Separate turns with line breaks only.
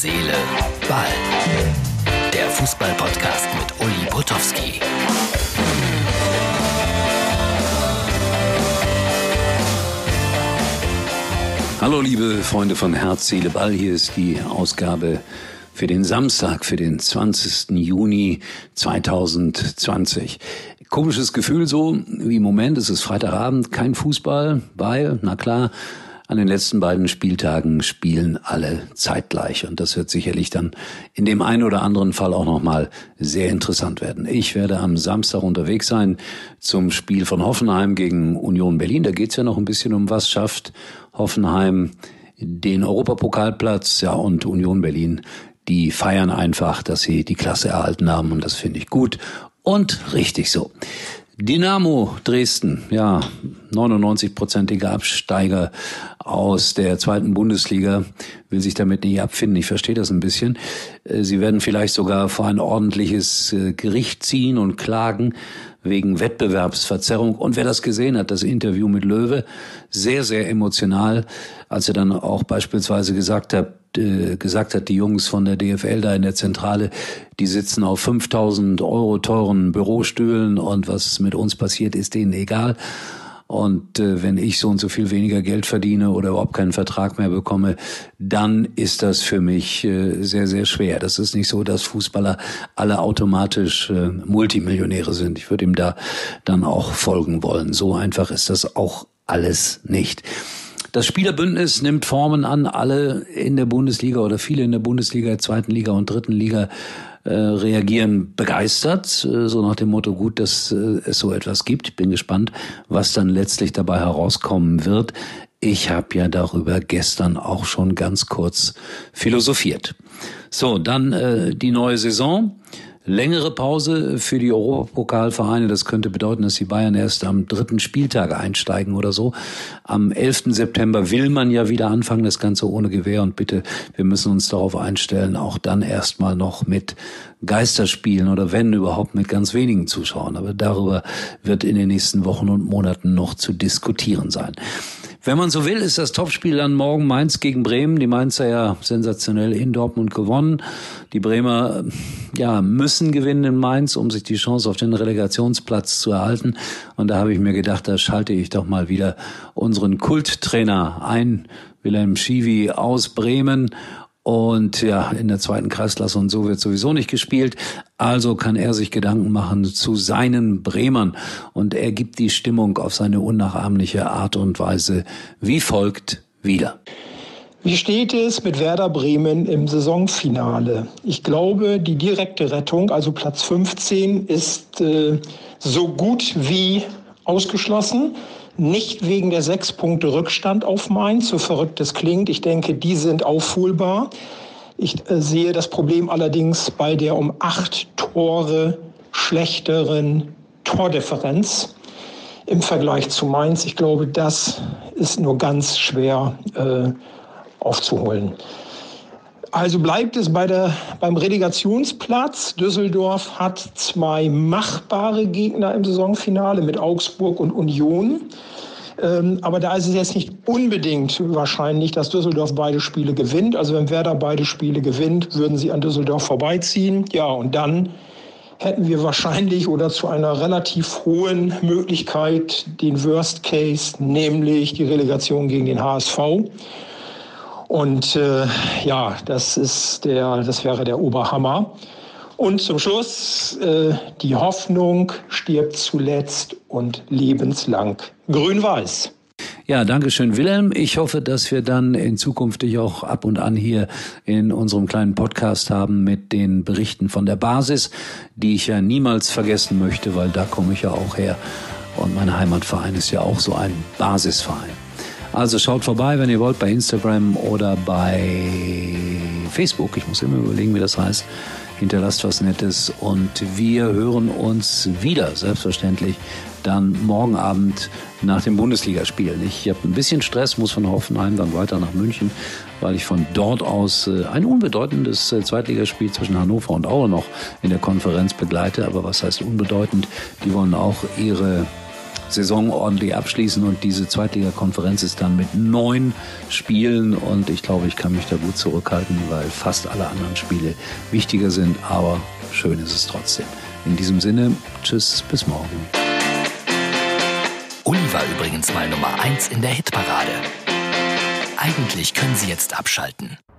Seele, Ball. Der Fußball-Podcast mit Uli Potowski.
Hallo liebe Freunde von Herz, Seele, Ball. Hier ist die Ausgabe für den Samstag, für den 20. Juni 2020. Komisches Gefühl so, wie im Moment, es ist Freitagabend, kein Fußball, weil, na klar, an den letzten beiden Spieltagen spielen alle zeitgleich. Und das wird sicherlich dann in dem einen oder anderen Fall auch nochmal sehr interessant werden. Ich werde am Samstag unterwegs sein zum Spiel von Hoffenheim gegen Union Berlin. Da geht's ja noch ein bisschen um was schafft Hoffenheim den Europapokalplatz, ja, und Union Berlin, die feiern einfach, dass sie die Klasse erhalten haben und das finde ich gut und richtig so. Dynamo Dresden, ja, 99-prozentiger Absteiger aus der zweiten Bundesliga, will sich damit nicht abfinden. Ich verstehe das ein bisschen. Äh, sie werden vielleicht sogar vor ein ordentliches äh, Gericht ziehen und klagen wegen Wettbewerbsverzerrung. Und wer das gesehen hat, das Interview mit Löwe, sehr, sehr emotional, als er dann auch beispielsweise gesagt hat, äh, gesagt hat, die Jungs von der DFL da in der Zentrale, die sitzen auf 5000 Euro teuren Bürostühlen und was mit uns passiert, ist denen egal. Und äh, wenn ich so und so viel weniger Geld verdiene oder überhaupt keinen Vertrag mehr bekomme, dann ist das für mich äh, sehr, sehr schwer. Das ist nicht so, dass Fußballer alle automatisch äh, Multimillionäre sind. Ich würde ihm da dann auch folgen wollen. So einfach ist das auch alles nicht. Das Spielerbündnis nimmt Formen an, alle in der Bundesliga oder viele in der Bundesliga, zweiten Liga und dritten Liga äh, reagieren begeistert, äh, so nach dem Motto, gut, dass äh, es so etwas gibt. Ich bin gespannt, was dann letztlich dabei herauskommen wird. Ich habe ja darüber gestern auch schon ganz kurz philosophiert. So, dann äh, die neue Saison. Längere Pause für die Europapokalvereine. Das könnte bedeuten, dass die Bayern erst am dritten Spieltag einsteigen oder so. Am 11. September will man ja wieder anfangen, das Ganze ohne Gewehr. Und bitte, wir müssen uns darauf einstellen, auch dann erstmal noch mit Geisterspielen oder wenn überhaupt mit ganz wenigen Zuschauern. Aber darüber wird in den nächsten Wochen und Monaten noch zu diskutieren sein. Wenn man so will, ist das Topspiel dann morgen Mainz gegen Bremen. Die Mainzer ja sensationell in Dortmund gewonnen. Die Bremer ja müssen gewinnen in Mainz, um sich die Chance auf den Relegationsplatz zu erhalten. Und da habe ich mir gedacht, da schalte ich doch mal wieder unseren Kulttrainer ein, Wilhelm Schiwi aus Bremen und ja, in der zweiten Kreisklasse und so wird sowieso nicht gespielt. Also kann er sich Gedanken machen zu seinen Bremern. Und er gibt die Stimmung auf seine unnachahmliche Art und Weise wie folgt wieder.
Wie steht es mit Werder Bremen im Saisonfinale? Ich glaube, die direkte Rettung, also Platz 15, ist äh, so gut wie ausgeschlossen. Nicht wegen der sechs Punkte Rückstand auf Mainz, so verrückt es klingt. Ich denke, die sind aufholbar. Ich äh, sehe das Problem allerdings bei der um acht Tore schlechteren Tordifferenz im Vergleich zu Mainz. Ich glaube, das ist nur ganz schwer äh, aufzuholen. Also bleibt es bei der, beim Relegationsplatz. Düsseldorf hat zwei machbare Gegner im Saisonfinale mit Augsburg und Union. Ähm, aber da ist es jetzt nicht unbedingt wahrscheinlich, dass Düsseldorf beide Spiele gewinnt. Also wenn Werder beide Spiele gewinnt, würden sie an Düsseldorf vorbeiziehen. Ja, und dann hätten wir wahrscheinlich oder zu einer relativ hohen Möglichkeit den Worst Case, nämlich die Relegation gegen den HSV. Und äh, ja, das ist der, das wäre der Oberhammer. Und zum Schluss, äh, die Hoffnung stirbt zuletzt und lebenslang. Grün-Weiß.
Ja, danke schön, Wilhelm. Ich hoffe, dass wir dann in Zukunft dich auch ab und an hier in unserem kleinen Podcast haben mit den Berichten von der Basis, die ich ja niemals vergessen möchte, weil da komme ich ja auch her. Und mein Heimatverein ist ja auch so ein Basisverein. Also schaut vorbei, wenn ihr wollt, bei Instagram oder bei Facebook. Ich muss immer überlegen, wie das heißt. Hinterlasst was Nettes und wir hören uns wieder, selbstverständlich, dann morgen Abend nach dem Bundesligaspiel. Ich habe ein bisschen Stress, muss von Hoffenheim dann weiter nach München, weil ich von dort aus äh, ein unbedeutendes äh, Zweitligaspiel zwischen Hannover und Aue noch in der Konferenz begleite. Aber was heißt unbedeutend? Die wollen auch ihre Saison ordentlich abschließen und diese Zweitligakonferenz ist dann mit neun Spielen und ich glaube, ich kann mich da gut zurückhalten, weil fast alle anderen Spiele wichtiger sind, aber schön ist es trotzdem. In diesem Sinne, tschüss, bis morgen.
Uli war übrigens mal Nummer 1 in der Hitparade. Eigentlich können Sie jetzt abschalten.